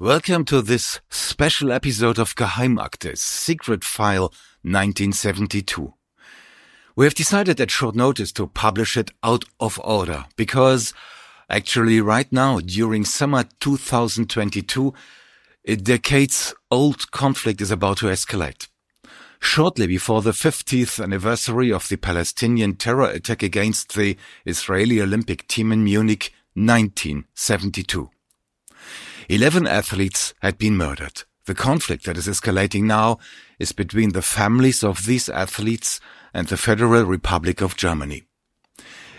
Welcome to this special episode of Geheimakte, Secret File 1972. We have decided at short notice to publish it out of order because actually right now during summer 2022 a decades old conflict is about to escalate. Shortly before the 50th anniversary of the Palestinian terror attack against the Israeli Olympic team in Munich 1972. Eleven athletes had been murdered. The conflict that is escalating now is between the families of these athletes and the Federal Republic of Germany.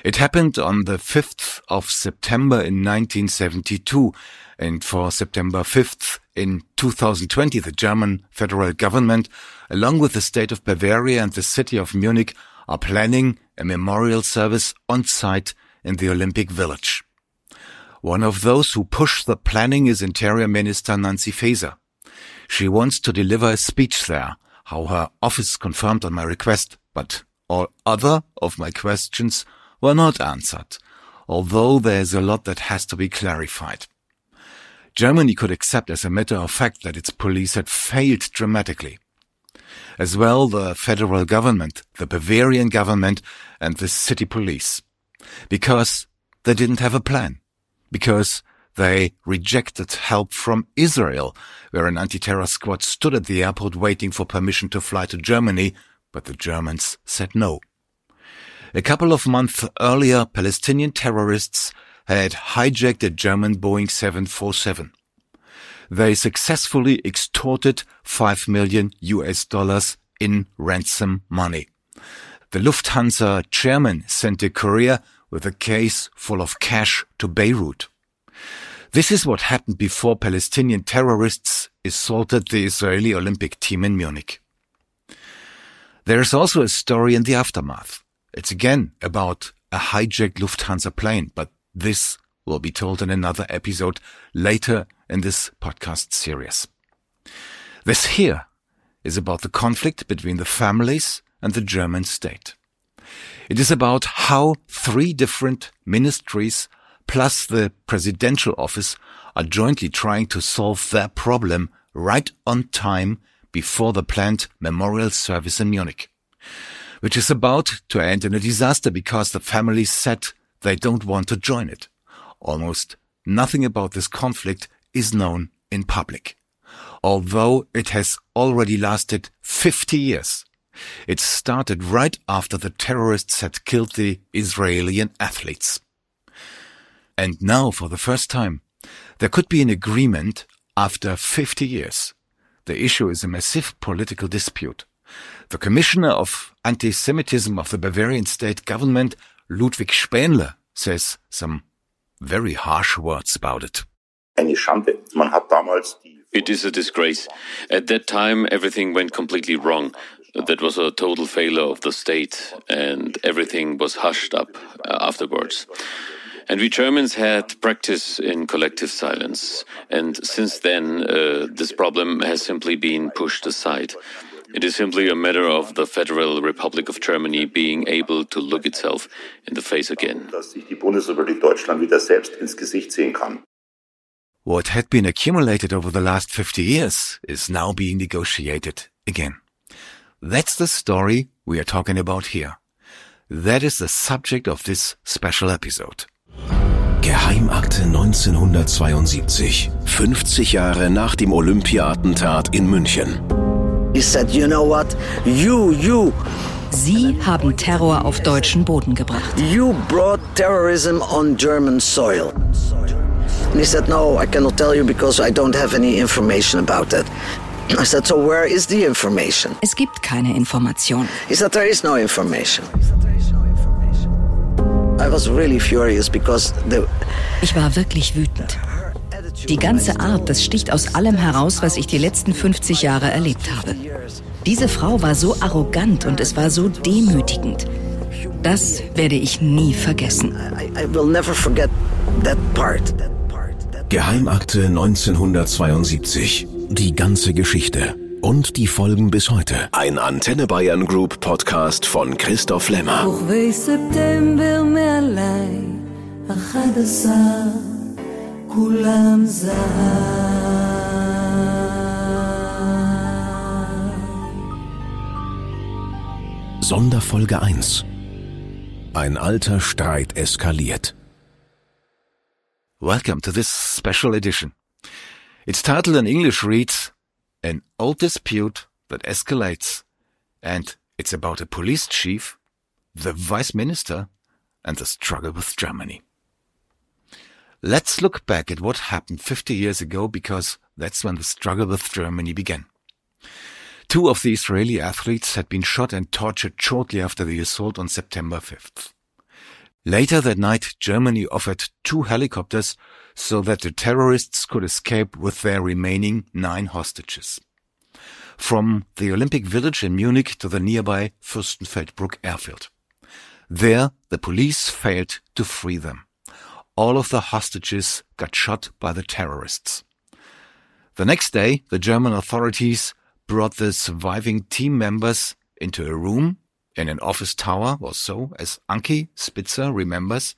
It happened on the 5th of September in 1972, and for September 5th in 2020, the German federal government, along with the state of Bavaria and the city of Munich, are planning a memorial service on site in the Olympic Village. One of those who push the planning is Interior Minister Nancy Faeser. She wants to deliver a speech there, how her office confirmed on my request, but all other of my questions were not answered, although there is a lot that has to be clarified. Germany could accept as a matter of fact that its police had failed dramatically. As well the federal government, the Bavarian government, and the city police. Because they didn't have a plan because they rejected help from Israel, where an anti-terror squad stood at the airport waiting for permission to fly to Germany, but the Germans said no. A couple of months earlier, Palestinian terrorists had hijacked a German Boeing 747. They successfully extorted 5 million US dollars in ransom money. The Lufthansa chairman sent a courier with a case full of cash to Beirut. This is what happened before Palestinian terrorists assaulted the Israeli Olympic team in Munich. There is also a story in the aftermath. It's again about a hijacked Lufthansa plane, but this will be told in another episode later in this podcast series. This here is about the conflict between the families and the German state. It is about how three different ministries plus the presidential office are jointly trying to solve their problem right on time before the planned memorial service in Munich, which is about to end in a disaster because the families said they don't want to join it. Almost nothing about this conflict is known in public, although it has already lasted 50 years. It started right after the terrorists had killed the Israeli athletes. And now, for the first time, there could be an agreement after 50 years. The issue is a massive political dispute. The commissioner of anti-Semitism of the Bavarian state government, Ludwig Spaenle, says some very harsh words about it. It is a disgrace. At that time, everything went completely wrong. That was a total failure of the state, and everything was hushed up uh, afterwards. And we Germans had practice in collective silence. And since then, uh, this problem has simply been pushed aside. It is simply a matter of the Federal Republic of Germany being able to look itself in the face again. What had been accumulated over the last 50 years is now being negotiated again. That's the story we are talking about here. That is the subject of this special episode. Geheimakte 1972, 50 Jahre nach dem Olympia-Attentat in München. He said, you know what? You, you. Sie haben Terror auf deutschen Boden gebracht. You brought terrorism on German soil. And he said, no, I cannot tell you because I don't have any information about that. I said, so where is the information? Es gibt keine Information. He said, there is no information. I was really furious because the Ich war wirklich wütend. Die ganze Art, das sticht aus allem heraus, was ich die letzten 50 Jahre erlebt habe. Diese Frau war so arrogant und es war so demütigend. Das werde ich nie vergessen. Geheimakte 1972 die ganze Geschichte und die Folgen bis heute. Ein Antenne Bayern Group Podcast von Christoph Lämmer. Sonderfolge 1 Ein alter Streit eskaliert. Welcome to this special edition. Its title in English reads An Old Dispute That Escalates, and it's about a police chief, the vice minister, and the struggle with Germany. Let's look back at what happened 50 years ago because that's when the struggle with Germany began. Two of the Israeli athletes had been shot and tortured shortly after the assault on September 5th. Later that night, Germany offered two helicopters so that the terrorists could escape with their remaining nine hostages. From the Olympic Village in Munich to the nearby Fürstenfeldbruck airfield. There, the police failed to free them. All of the hostages got shot by the terrorists. The next day, the German authorities brought the surviving team members into a room in an office tower or so, as Ankie Spitzer remembers,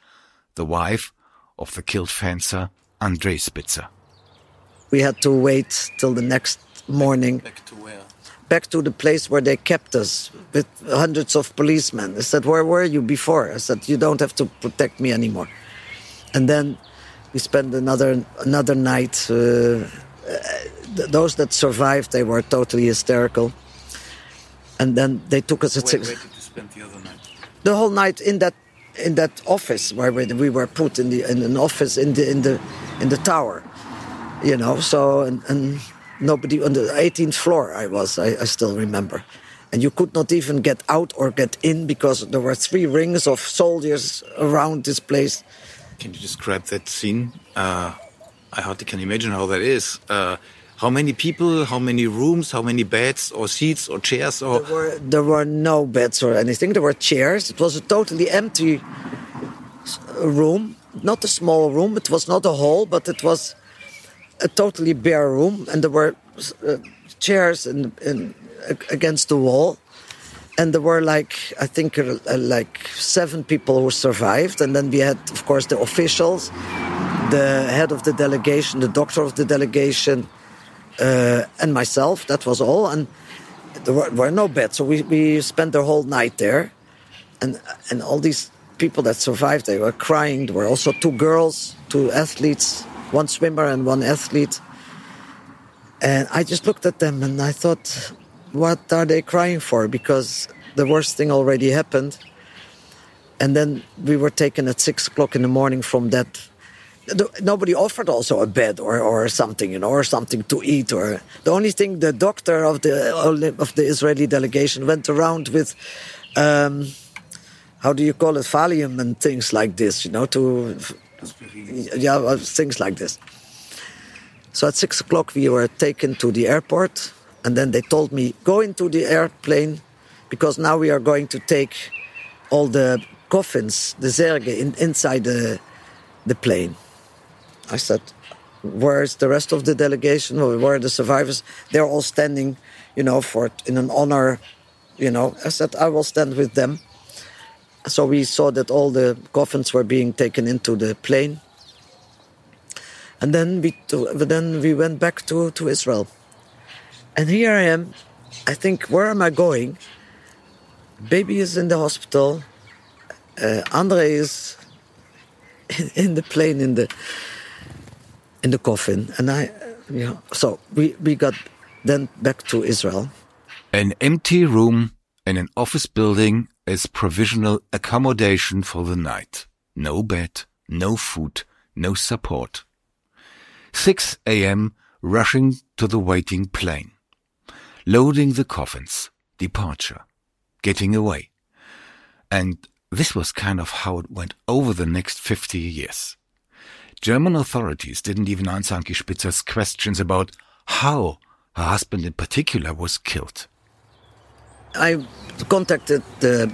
the wife of the killed fencer Andre Spitzer. We had to wait till the next morning. Back to where? Back to the place where they kept us with hundreds of policemen. I said, Where were you before? I said, You don't have to protect me anymore. And then we spent another another night. Uh, those that survived, they were totally hysterical. And then they took us at Where, six. where did you spend the other night? the whole night in that in that office where we, we were put in the in an office in the in the in the tower you know so and, and nobody on the 18th floor i was I, I still remember and you could not even get out or get in because there were three rings of soldiers around this place Can you describe that scene? Uh, I hardly can imagine how that is. Uh, how many people, how many rooms, how many beds or seats or chairs or there were there were no beds or anything. There were chairs. It was a totally empty room. Not a small room. It was not a hall but it was a totally bare room. And there were uh, chairs in, in against the wall. And there were like i think uh, like seven people who survived. And then we had of course the officials the head of the delegation the doctor of the delegation uh, and myself that was all and there were, were no beds, so we, we spent the whole night there, and and all these people that survived, they were crying. There were also two girls, two athletes, one swimmer and one athlete, and I just looked at them and I thought, what are they crying for? Because the worst thing already happened, and then we were taken at six o'clock in the morning from that nobody offered also a bed or, or something, you know, or something to eat. Or the only thing the doctor of the of the Israeli delegation went around with, um, how do you call it, Valium and things like this, you know, to yeah, things like this. So at six o'clock we were taken to the airport, and then they told me go into the airplane because now we are going to take all the coffins, the zerge, in, inside the the plane. I said, "Where's the rest of the delegation? Where are the survivors? They're all standing, you know, for in an honor. You know." I said, "I will stand with them." So we saw that all the coffins were being taken into the plane, and then we then we went back to to Israel. And here I am. I think, where am I going? Baby is in the hospital. Uh, Andre is in, in the plane in the in the coffin, and I, yeah. so we we got then back to Israel. An empty room in an office building is provisional accommodation for the night. No bed, no food, no support. 6 a.m. rushing to the waiting plane. Loading the coffins. Departure. Getting away. And this was kind of how it went over the next 50 years. German authorities didn't even answer Ankie Spitzer's questions about how her husband in particular was killed. I contacted the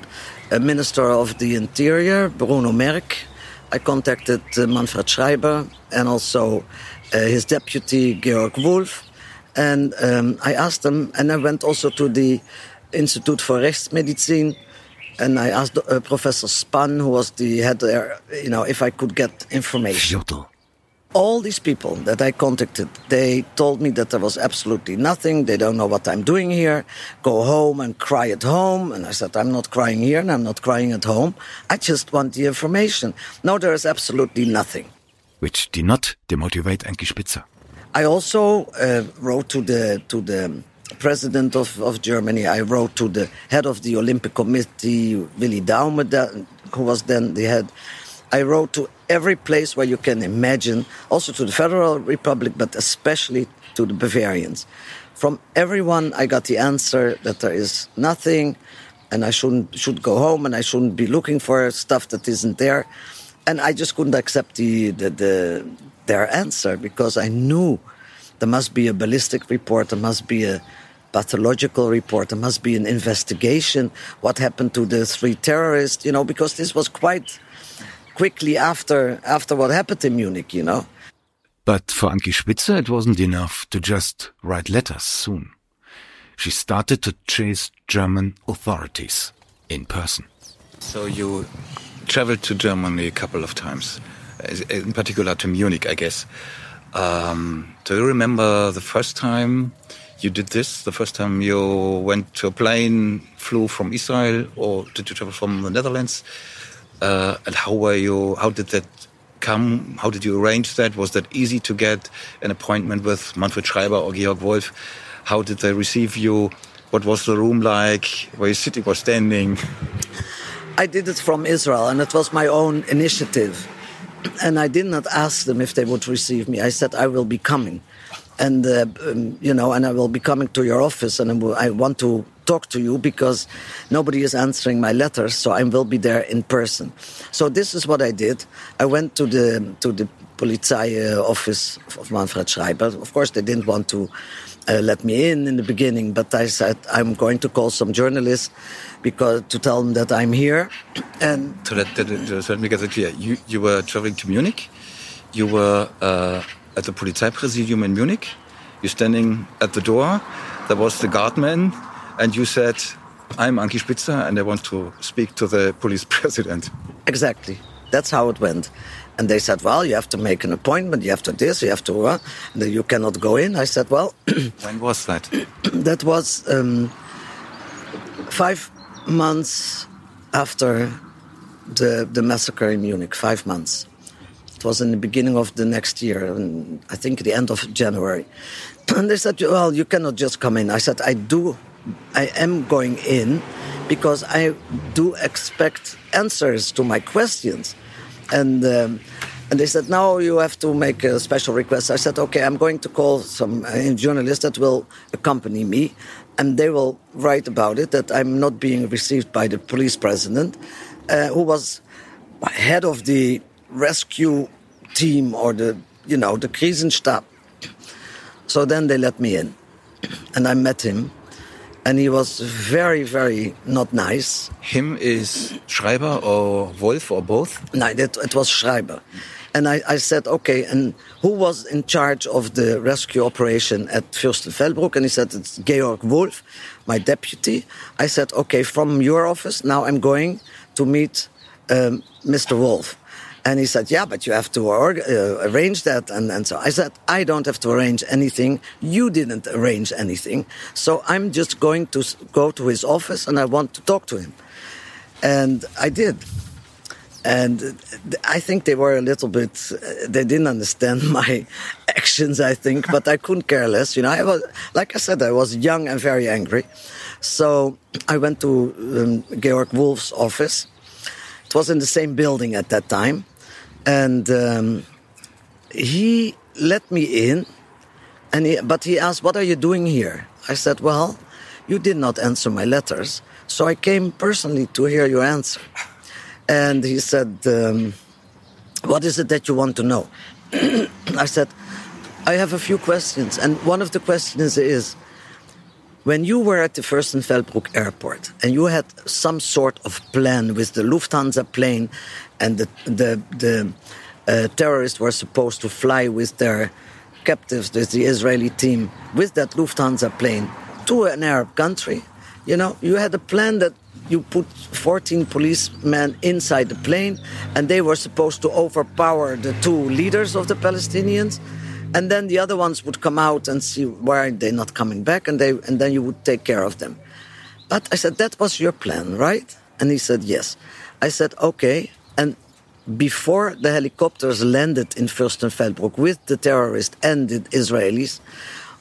uh, Minister of the Interior, Bruno Merk. I contacted uh, Manfred Schreiber and also uh, his deputy, Georg Wolf. And um, I asked them, and I went also to the Institute for Rechtsmedizin, and I asked uh, Professor Spann, who was the head there, you know, if I could get information. All these people that I contacted, they told me that there was absolutely nothing. They don't know what I'm doing here. Go home and cry at home. And I said, I'm not crying here and I'm not crying at home. I just want the information. No, there is absolutely nothing. Which did not demotivate Ankie Spitzer. I also uh, wrote to the to the president of, of Germany. I wrote to the head of the Olympic Committee, Willy Daume, who was then the head. I wrote to every place where you can imagine, also to the Federal Republic, but especially to the Bavarians. From everyone, I got the answer that there is nothing, and I shouldn't should go home, and I shouldn't be looking for stuff that isn't there. And I just couldn't accept the, the, the their answer because I knew there must be a ballistic report, there must be a pathological report, there must be an investigation. What happened to the three terrorists? You know, because this was quite quickly after after what happened in Munich, you know. But for Ankie Spitzer, it wasn't enough to just write letters soon. She started to chase German authorities in person. So you traveled to Germany a couple of times, in particular to Munich, I guess. Um, do you remember the first time you did this? The first time you went to a plane, flew from Israel, or did you travel from the Netherlands? Uh, and how were you? How did that come? How did you arrange that? Was that easy to get an appointment with Manfred Schreiber or Georg Wolf? How did they receive you? What was the room like? Were you sitting or standing? I did it from Israel, and it was my own initiative. And I did not ask them if they would receive me. I said I will be coming, and uh, um, you know, and I will be coming to your office, and I want to talk to you because nobody is answering my letters, so I will be there in person. So this is what I did. I went to the to the Polizei uh, office of Manfred Schreiber. Of course, they didn't want to uh, let me in in the beginning, but I said I'm going to call some journalists because to tell them that I'm here. And so that, that, that let me get it clear. You you were traveling to Munich. You were uh, at the Polizeipräsidium in Munich. You're standing at the door. There was the guardman and you said, I'm Ankie Spitzer and I want to speak to the police president. Exactly. That's how it went. And they said, well, you have to make an appointment, you have to this, you have to, uh, you cannot go in. I said, well. when was that? that was um, five months after the, the massacre in Munich, five months. It was in the beginning of the next year, and I think the end of January. And they said, well, you cannot just come in. I said, I do I am going in because I do expect answers to my questions. And um, and they said, now you have to make a special request. I said, okay, I'm going to call some uh, journalists that will accompany me, and they will write about it that I'm not being received by the police president, uh, who was head of the rescue team or the, you know, the Krisenstab. So then they let me in, and I met him and he was very, very not nice. Him is Schreiber or Wolf or both? No, it, it was Schreiber. And I, I, said, okay, and who was in charge of the rescue operation at Fürstenfeldbruck? And he said, it's Georg Wolf, my deputy. I said, okay, from your office, now I'm going to meet um, Mr. Wolf. And he said, yeah, but you have to uh, arrange that. And, and so I said, I don't have to arrange anything. You didn't arrange anything. So I'm just going to go to his office and I want to talk to him. And I did. And I think they were a little bit, uh, they didn't understand my actions, I think, but I couldn't care less. You know, I was, like I said, I was young and very angry. So I went to um, Georg Wolf's office. It was in the same building at that time and um, he let me in, and he, but he asked, "What are you doing here?" I said, "Well, you did not answer my letters, so I came personally to hear your answer." And he said, um, "What is it that you want to know?" I said, "I have a few questions, and one of the questions is." When you were at the Fürstenfeldbruck airport and you had some sort of plan with the Lufthansa plane and the the, the uh, terrorists were supposed to fly with their captives, with the Israeli team, with that Lufthansa plane to an Arab country. You know, you had a plan that you put 14 policemen inside the plane, and they were supposed to overpower the two leaders of the Palestinians. And then the other ones would come out and see why they're not coming back, and, they, and then you would take care of them. But I said, that was your plan, right? And he said, yes. I said, okay. And before the helicopters landed in Fürstenfeldbruck with the terrorists and the Israelis,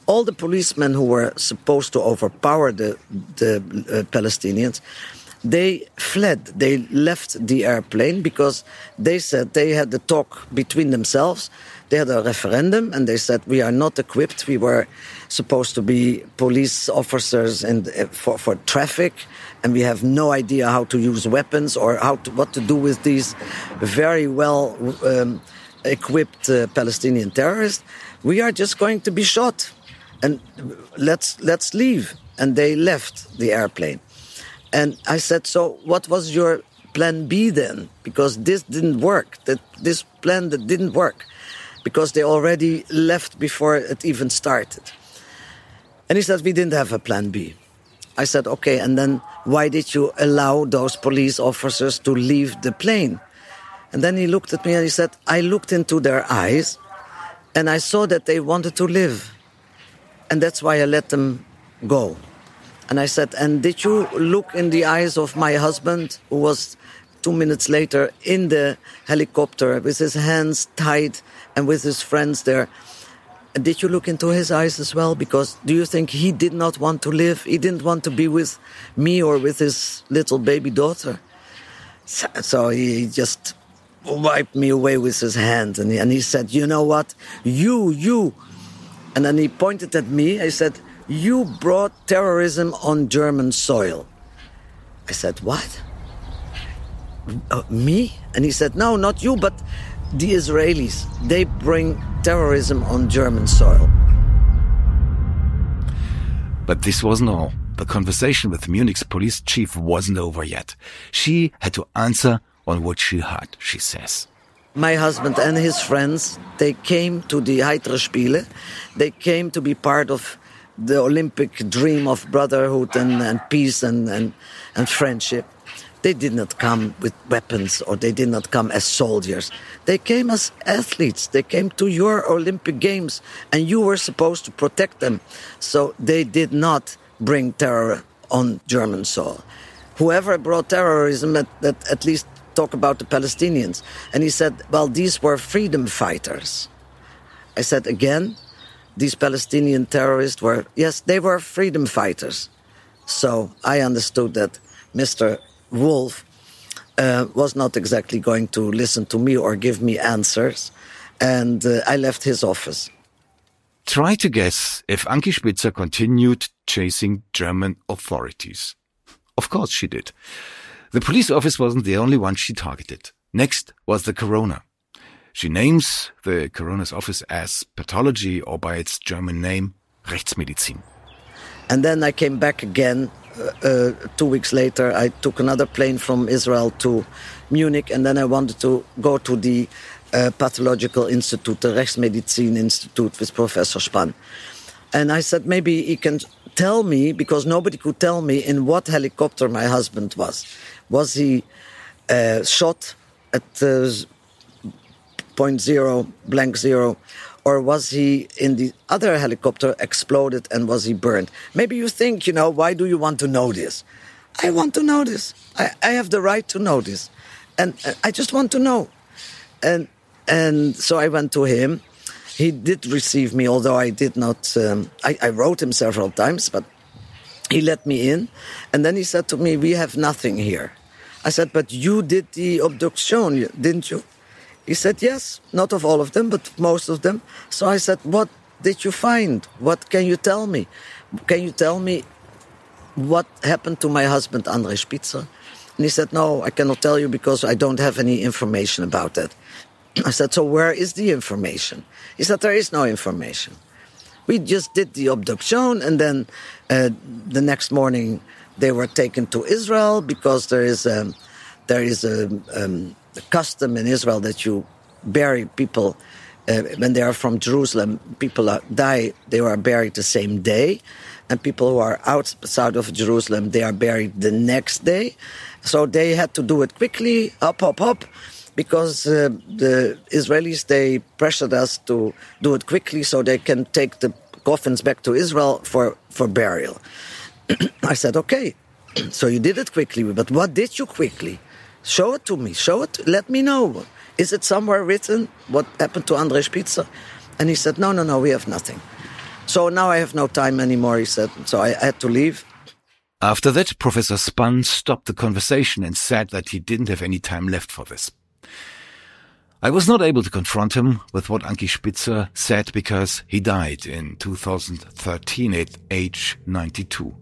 all the policemen who were supposed to overpower the, the uh, Palestinians, they fled. They left the airplane because they said they had the talk between themselves. They had a referendum and they said, We are not equipped. We were supposed to be police officers and uh, for, for traffic, and we have no idea how to use weapons or how to, what to do with these very well um, equipped uh, Palestinian terrorists. We are just going to be shot and let's let's leave and they left the airplane and i said so what was your plan b then? Because this didn't work that this plan that didn't work because they already left before it even started. And he said we didn't have a plan b. I said okay and then why did you allow those police officers to leave the plane? And then he looked at me and he said i looked into their eyes and i saw that they wanted to live and that's why I let them go. And I said, And did you look in the eyes of my husband, who was two minutes later in the helicopter with his hands tied and with his friends there? Did you look into his eyes as well? Because do you think he did not want to live? He didn't want to be with me or with his little baby daughter. So, so he just wiped me away with his hand and he, and he said, You know what? You, you and then he pointed at me. I said, You brought terrorism on German soil. I said, What? Uh, me? And he said, No, not you, but the Israelis. They bring terrorism on German soil. But this wasn't all. The conversation with Munich's police chief wasn't over yet. She had to answer on what she heard, she says my husband and his friends, they came to the Heitere Spiele. They came to be part of the Olympic dream of brotherhood and, and peace and, and, and friendship. They did not come with weapons or they did not come as soldiers. They came as athletes. They came to your Olympic Games and you were supposed to protect them. So they did not bring terror on German soil. Whoever brought terrorism, at, at, at least talk about the Palestinians. And he said, well, these were freedom fighters. I said, again, these Palestinian terrorists were, yes, they were freedom fighters. So I understood that Mr. Wolf uh, was not exactly going to listen to me or give me answers. And uh, I left his office. Try to guess if Ankie Spitzer continued chasing German authorities. Of course she did. The police office wasn't the only one she targeted. Next was the coroner. She names the coroner's office as pathology or by its German name, Rechtsmedizin. And then I came back again uh, uh, two weeks later. I took another plane from Israel to Munich, and then I wanted to go to the uh, pathological institute, the Rechtsmedizin Institute with Professor Spann. And I said, maybe he can tell me, because nobody could tell me in what helicopter my husband was. Was he uh, shot at uh, point zero, blank zero, or was he in the other helicopter exploded and was he burned? Maybe you think, you know, why do you want to know this? I want to know this. I, I have the right to know this, and uh, I just want to know. And and so I went to him. He did receive me, although I did not. Um, I, I wrote him several times, but he let me in, and then he said to me, "We have nothing here." I said, "But you did the abduction, didn't you?" He said, "Yes, not of all of them, but most of them." So I said, "What did you find? What can you tell me? Can you tell me what happened to my husband, Andre Spitzer?" And he said, "No, I cannot tell you because I don't have any information about that." I said, "So where is the information?" He said, "There is no information." We just did the abduction, and then uh, the next morning they were taken to Israel because there is a, there is a, um, a custom in Israel that you bury people uh, when they are from Jerusalem, people are, die, they are buried the same day. And people who are outside of Jerusalem, they are buried the next day. So they had to do it quickly, up, up, up, because uh, the Israelis, they pressured us to do it quickly so they can take the coffins back to Israel for, for burial. I said, okay, so you did it quickly, but what did you quickly? Show it to me, show it, let me know. Is it somewhere written what happened to Andre Spitzer? And he said, No, no, no, we have nothing. So now I have no time anymore, he said. So I had to leave. After that, Professor Spann stopped the conversation and said that he didn't have any time left for this. I was not able to confront him with what Ankie Spitzer said because he died in 2013 at age 92.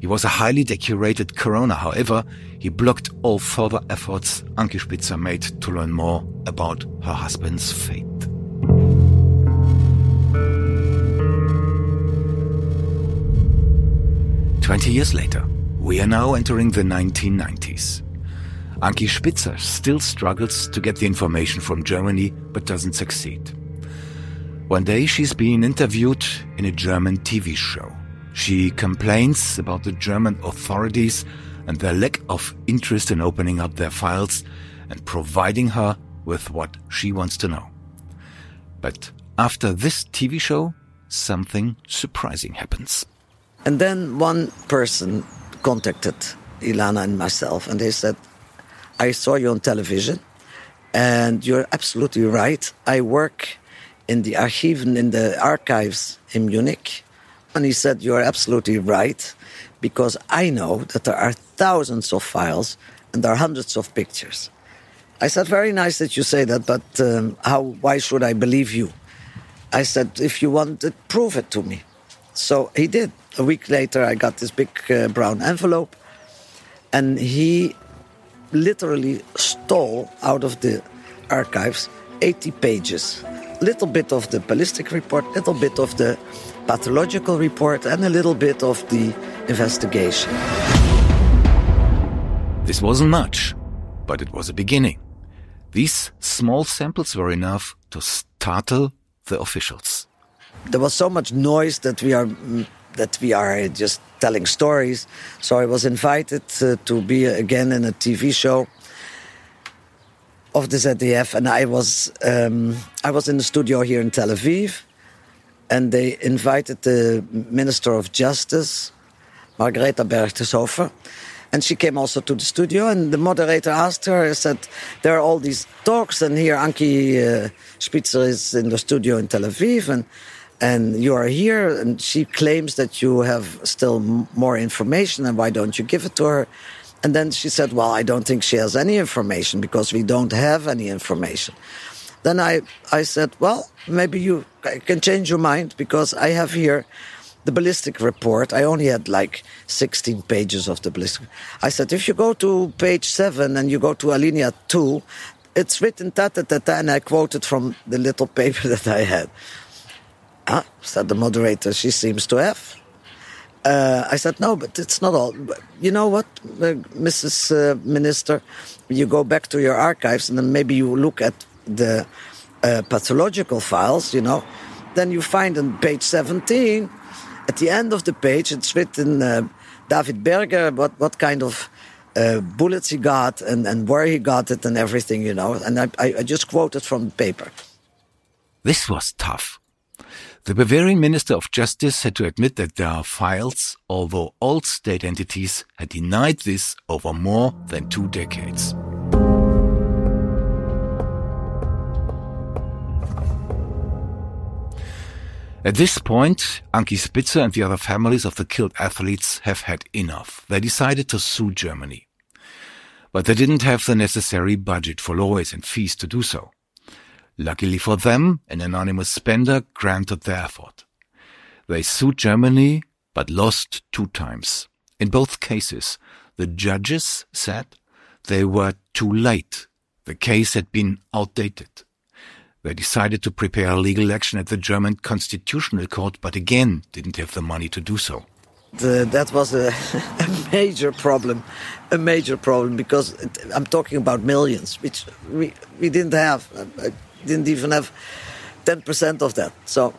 He was a highly decorated coroner. However, he blocked all further efforts Ankie Spitzer made to learn more about her husband's fate. Twenty years later, we are now entering the 1990s. Ankie Spitzer still struggles to get the information from Germany, but doesn't succeed. One day she's being interviewed in a German TV show. She complains about the German authorities and their lack of interest in opening up their files and providing her with what she wants to know. But after this TV show, something surprising happens. And then one person contacted Ilana and myself, and they said, I saw you on television, and you're absolutely right. I work in the archives, in the archives in Munich, and he said, You're absolutely right, because I know that there are thousands of files and there are hundreds of pictures. I said, Very nice that you say that, but um, how, why should I believe you? I said, If you want it, prove it to me. So he did. A week later, I got this big uh, brown envelope, and he literally stole out of the archives 80 pages. Little bit of the ballistic report, little bit of the pathological report and a little bit of the investigation. This wasn't much, but it was a beginning. These small samples were enough to startle the officials. There was so much noise that we are that we are just telling stories. So I was invited uh, to be again in a TV show of the ZDF, and I was um, I was in the studio here in Tel Aviv, and they invited the Minister of Justice, Margareta Berchteshofer, and she came also to the studio. And the moderator asked her, said, "There are all these talks, and here Ankie uh, Spitzer is in the studio in Tel Aviv, and." And you are here, and she claims that you have still more information, and why don't you give it to her? And then she said, Well, I don't think she has any information because we don't have any information. Then I, I said, Well, maybe you can change your mind because I have here the ballistic report. I only had like 16 pages of the ballistic. I said, if you go to page seven and you go to alinea two, it's written ta ta ta ta, and I quoted from the little paper that I had. Ah, said the moderator, she seems to have. Uh, I said, no, but it's not all. You know what, uh, Mrs. Uh, Minister? You go back to your archives and then maybe you look at the uh, pathological files, you know, then you find on page 17, at the end of the page, it's written uh, David Berger, what, what kind of uh, bullets he got and, and where he got it and everything, you know. And I, I just quoted from the paper. This was tough. The Bavarian Minister of Justice had to admit that there are files, although all state entities had denied this over more than two decades. At this point, Ankie Spitzer and the other families of the killed athletes have had enough. They decided to sue Germany. But they didn't have the necessary budget for lawyers and fees to do so. Luckily for them, an anonymous spender granted their effort. They sued Germany, but lost two times. In both cases, the judges said they were too late. The case had been outdated. They decided to prepare a legal action at the German Constitutional Court, but again didn't have the money to do so. The, that was a, a, major problem, a major problem because it, I'm talking about millions, which we, we didn't have. I didn't even have 10% of that. So,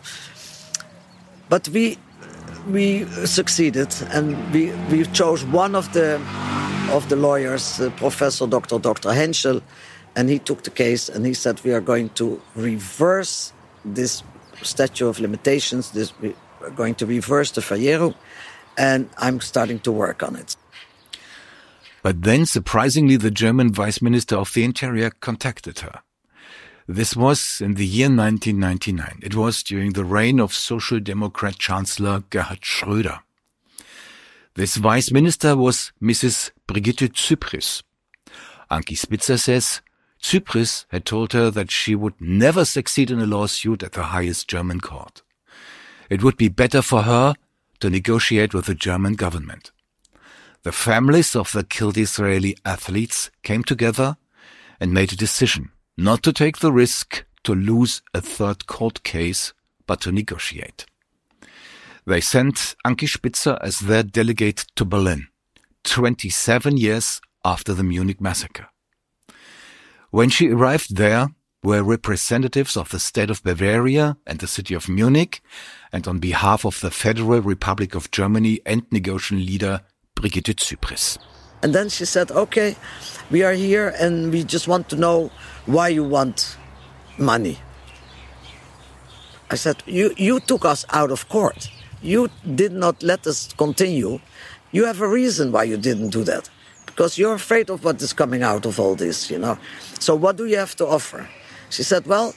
but we we succeeded, and we we chose one of the of the lawyers, uh, Professor Dr. Dr. Henschel, and he took the case and he said we are going to reverse this statute of limitations. This we are going to reverse the Verjährung, and I'm starting to work on it. But then, surprisingly, the German Vice Minister of the Interior contacted her. This was in the year 1999. It was during the reign of Social Democrat Chancellor Gerhard Schröder. This Vice Minister was Mrs. Brigitte Zypries. Ankie Spitzer says Zypries had told her that she would never succeed in a lawsuit at the highest German court. It would be better for her to negotiate with the German government. The families of the killed Israeli athletes came together and made a decision not to take the risk to lose a third court case, but to negotiate. They sent Ankie Spitzer as their delegate to Berlin, 27 years after the Munich massacre. When she arrived there were representatives of the state of Bavaria and the city of Munich, and on behalf of the Federal Republic of Germany and negotiation leader Brigitte Zypries. And then she said, okay, we are here and we just want to know why you want money. I said, you, you took us out of court. You did not let us continue. You have a reason why you didn't do that. Because you're afraid of what is coming out of all this, you know. So what do you have to offer? She said, well,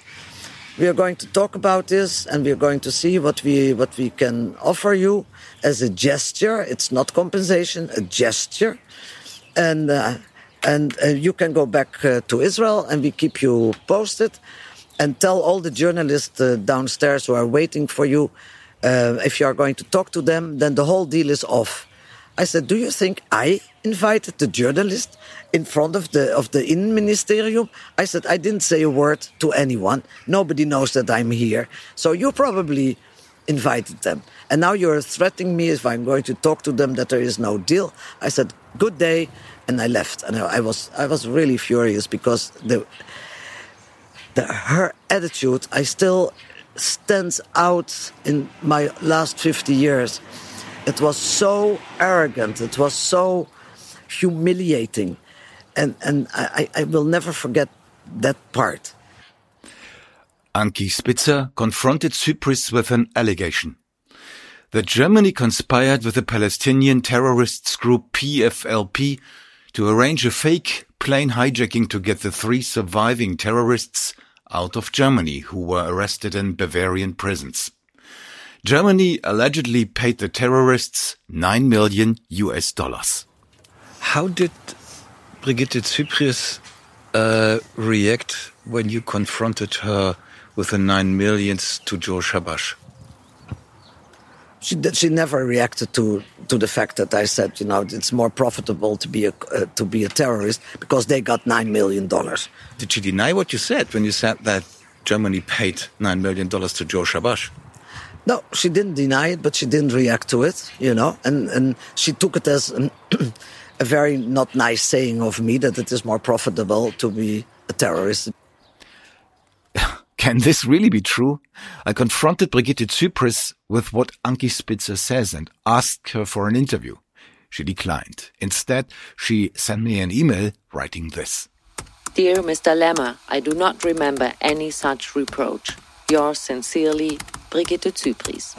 we are going to talk about this and we are going to see what we what we can offer you as a gesture it's not compensation a gesture and uh, and uh, you can go back uh, to Israel and we keep you posted and tell all the journalists uh, downstairs who are waiting for you uh, if you are going to talk to them then the whole deal is off I said do you think I invited the journalist in front of the of the Innenministerium. I said I didn't say a word to anyone. Nobody knows that I'm here. So you probably invited them. And now you're threatening me if I'm going to talk to them that there is no deal. I said good day and I left. And I was I was really furious because the the her attitude I still stands out in my last 50 years. It was so arrogant. It was so humiliating and and I, I will never forget that part. Ankie Spitzer confronted Zypries with an allegation that Germany conspired with the Palestinian terrorists group PFLP to arrange a fake plane hijacking to get the three surviving terrorists out of Germany who were arrested in Bavarian prisons. Germany allegedly paid the terrorists 9 million US dollars. How did Brigitte Zypries uh, react when you confronted her with the nine millions to Joe Shabash? She she never reacted to to the fact that I said you know it's more profitable to be a uh, to be a terrorist because they got nine million dollars. Did she deny what you said when you said that Germany paid nine million dollars to Joe Shabash? No, she didn't deny it, but she didn't react to it, you know, and and she took it as. An a very not nice saying of me that it is more profitable to be a terrorist. Can this really be true? I confronted Brigitte Zypries with what Ankie Spitzer says and asked her for an interview. She declined. Instead, she sent me an email writing this. Dear Mr. Lemmer, I do not remember any such reproach. Yours sincerely, Brigitte Zypries.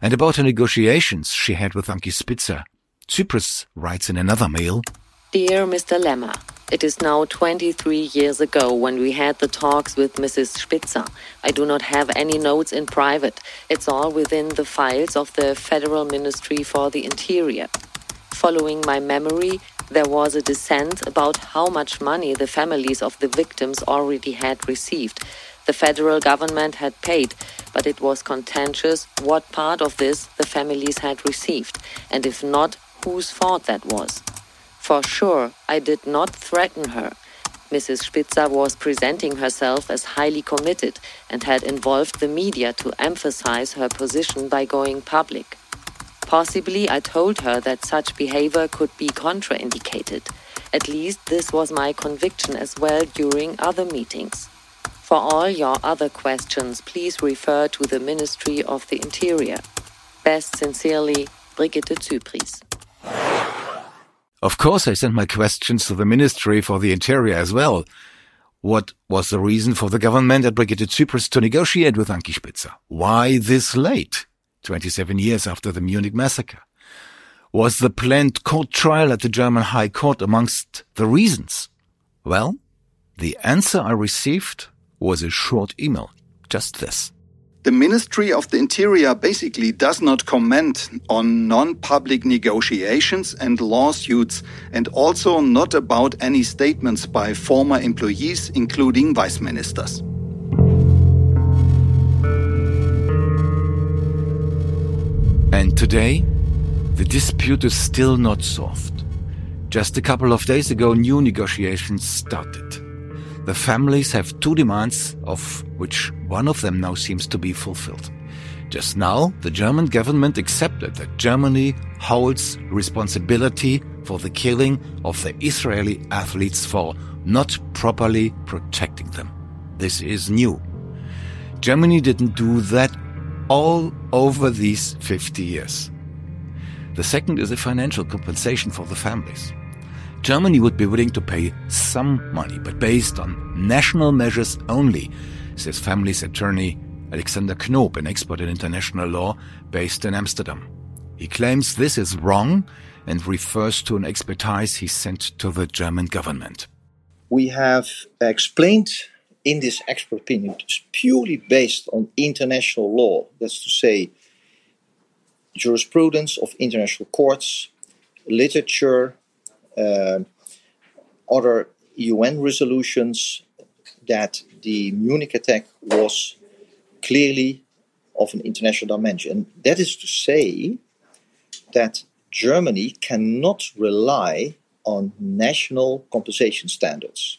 And about her negotiations she had with Ankie Spitzer, Zypries writes in another mail Dear Mr. Lemmer, it is now 23 years ago when we had the talks with Mrs. Spitzer. I do not have any notes in private. It's all within the files of the Federal Ministry for the Interior. Following my memory, there was a dissent about how much money the families of the victims already had received. The federal government had paid, but it was contentious what part of this the families had received, and if not, whose fault that was. For sure, I did not threaten her. Mrs. Spitzer was presenting herself as highly committed and had involved the media to emphasize her position by going public. Possibly I told her that such behavior could be contraindicated. At least this was my conviction as well during other meetings. For all your other questions, please refer to the Ministry of the Interior. Best sincerely, Brigitte Zypries. Of course, I sent my questions to the Ministry for the Interior as well. What was the reason for the government at Brigitte Zypries to negotiate with Ankie Spitzer? Why this late, 27 years after the Munich massacre? Was the planned court trial at the German High Court amongst the reasons? Well, the answer I received was a short email. Just this. The Ministry of the Interior basically does not comment on non public negotiations and lawsuits, and also not about any statements by former employees, including vice ministers. And today, the dispute is still not solved. Just a couple of days ago, new negotiations started. The families have two demands, of which one of them now seems to be fulfilled. Just now, the German government accepted that Germany holds responsibility for the killing of the Israeli athletes for not properly protecting them. This is new. Germany didn't do that all over these 50 years. The second is a financial compensation for the families. Germany would be willing to pay some money, but based on national measures only, says family's attorney Alexander Knoop, an expert in international law based in Amsterdam. He claims this is wrong and refers to an expertise he sent to the German government. We have explained in this expert opinion it's purely based on international law. That's to say, jurisprudence of international courts, literature, Um, other UN resolutions that the Munich attack was clearly of an international dimension. That is to say that Germany cannot rely on national compensation standards.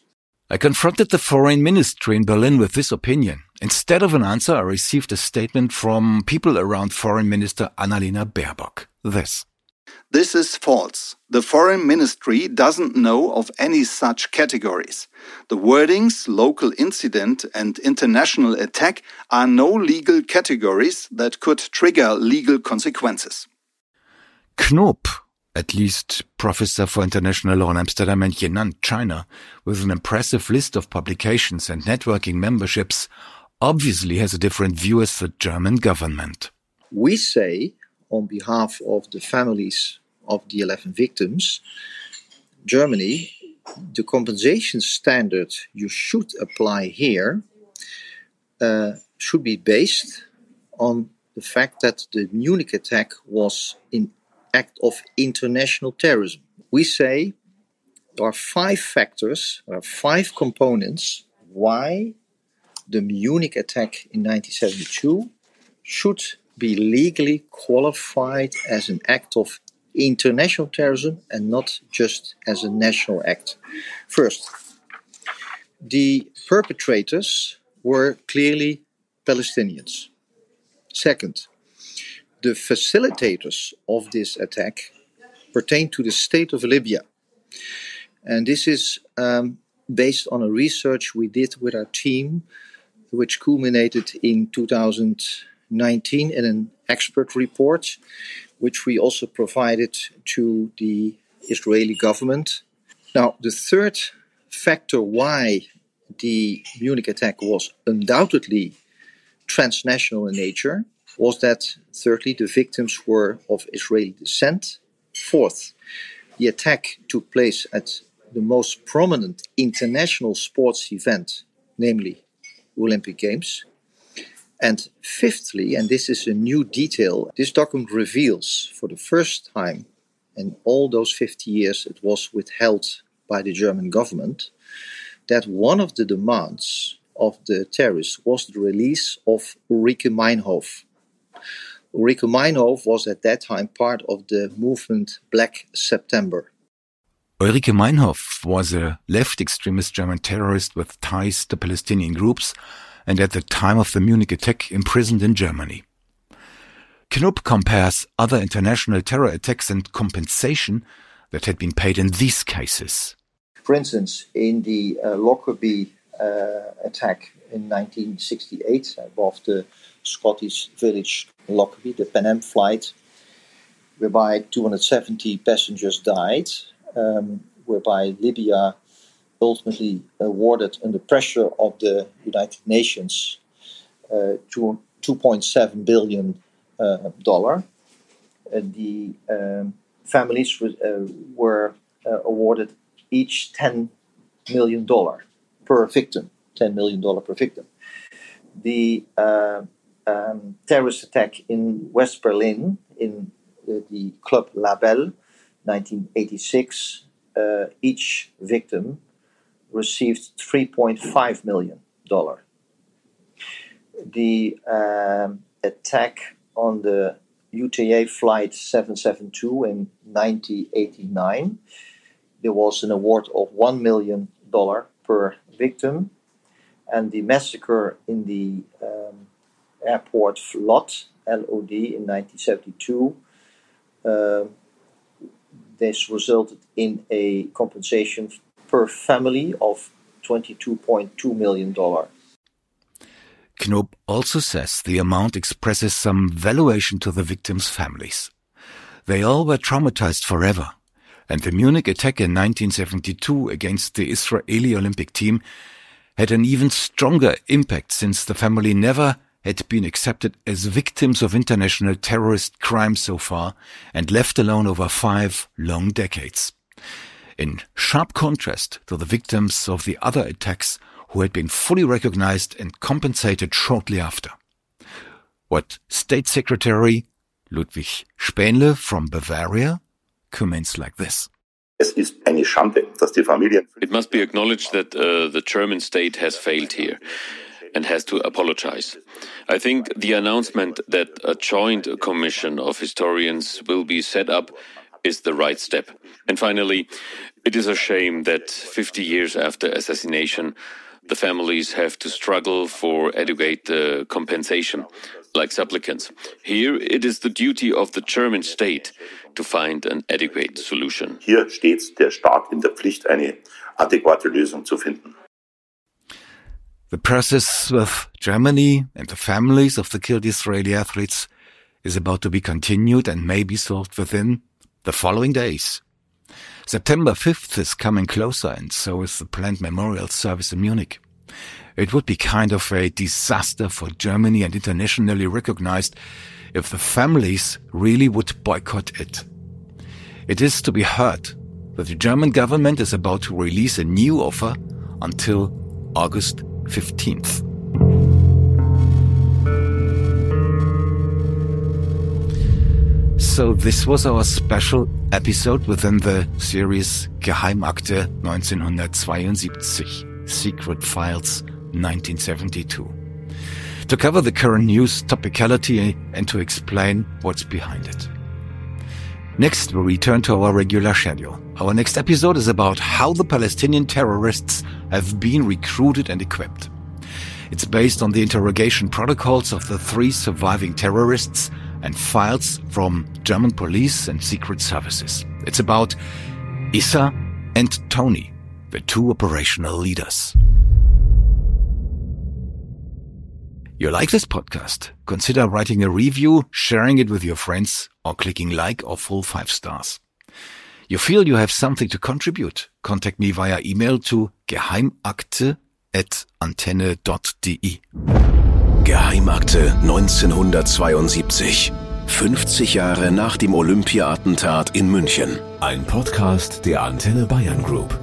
I confronted the foreign ministry in Berlin with this opinion. Instead of an answer, I received a statement from people around Foreign Minister Annalena Baerbock. This. This is false. The foreign ministry doesn't know of any such categories. The wordings local incident and international attack are no legal categories that could trigger legal consequences. Knoop, at least professor for international law in Amsterdam and Yan'an, China, with an impressive list of publications and networking memberships, obviously has a different view as the German government. We say on behalf of the families of the 11 victims, Germany, the compensation standard you should apply here uh, should be based on the fact that the Munich attack was an act of international terrorism. We say there are five factors, there are five components why the Munich attack in 1972 should be legally qualified as an act of international terrorism and not just as a national act. First, the perpetrators were clearly Palestinians. Second, the facilitators of this attack pertain to the state of Libya. And this is um, based on a research we did with our team, which culminated in 2000. 19 in an expert report, which we also provided to the Israeli government. Now, the third factor why the Munich attack was undoubtedly transnational in nature was that, thirdly, the victims were of Israeli descent. Fourth, the attack took place at the most prominent international sports event, namely Olympic Games. And fifthly, and this is a new detail, this document reveals for the first time in all those 50 years it was withheld by the German government that one of the demands of the terrorists was the release of Ulrike Meinhof. Ulrike Meinhof was at that time part of the movement Black September. Ulrike Meinhof was a left extremist German terrorist with ties to Palestinian groups and at the time of the Munich attack imprisoned in Germany. Knoop compares other international terror attacks and compensation that had been paid in these cases. For instance, in the uh, Lockerbie uh, attack in 1968 above the Scottish village Lockerbie, the Pan Am flight, whereby 270 passengers died, um, whereby Libya ultimately awarded under pressure of the United Nations uh, to 2.7 billion uh, dollar. Uh, the um, families uh, were uh, awarded each 10 million dollar per victim. 10 million dollar per victim. The uh, um, terrorist attack in West Berlin in the Club La Belle, 1986, each victim received 3.5 million dollar. The um, attack on the UTA flight 772 in 1989, there was an award of one million dollar per victim, and the massacre in the um, airport LOT LOD in 1972. Uh, this resulted in a compensation per family of $22.2 million. Knoop also says the amount expresses some valuation to the victims' families. They all were traumatized forever, and the Munich attack in 1972 against the Israeli Olympic team had an even stronger impact since the family never had been accepted as victims of international terrorist crime so far and left alone over five long decades in sharp contrast to the victims of the other attacks who had been fully recognized and compensated shortly after. What State Secretary Ludwig Spaenle from Bavaria comments like this. It must be acknowledged that uh, the German state has failed here and has to apologize. I think the announcement that a joint commission of historians will be set up is the right step. And finally, it is a shame that 50 years after assassination, the families have to struggle for adequate uh, compensation, like supplicants. Here, it is the duty of the German state to find an adequate solution. Hier steht der Staat in der Pflicht, eine adäquate Lösung zu finden. The process with Germany and the families of the killed Israeli athletes is about to be continued and may be solved within the following days. September 5th is coming closer and so is the planned memorial service in Munich. It would be kind of a disaster for Germany and internationally recognized if the families really would boycott it. It is to be heard that the German government is about to release a new offer until August 15th. So this was our special episode within the series Geheimakte 1972, Secret Files 1972. To cover the current news topicality and to explain what's behind it. Next, we return to our regular schedule. Our next episode is about how the Palestinian terrorists have been recruited and equipped. It's based on the interrogation protocols of the three surviving terrorists and files from German police and secret services. It's about Issa and Tony, the two operational leaders. You like this podcast? Consider writing a review, sharing it with your friends, or clicking like or full five stars. You feel you have something to contribute? Contact me via email to geheimakte at antenne.de. Geheimakte 1972. 50 Jahre nach dem Olympia-Attentat in München. Ein Podcast der Antenne Bayern Group.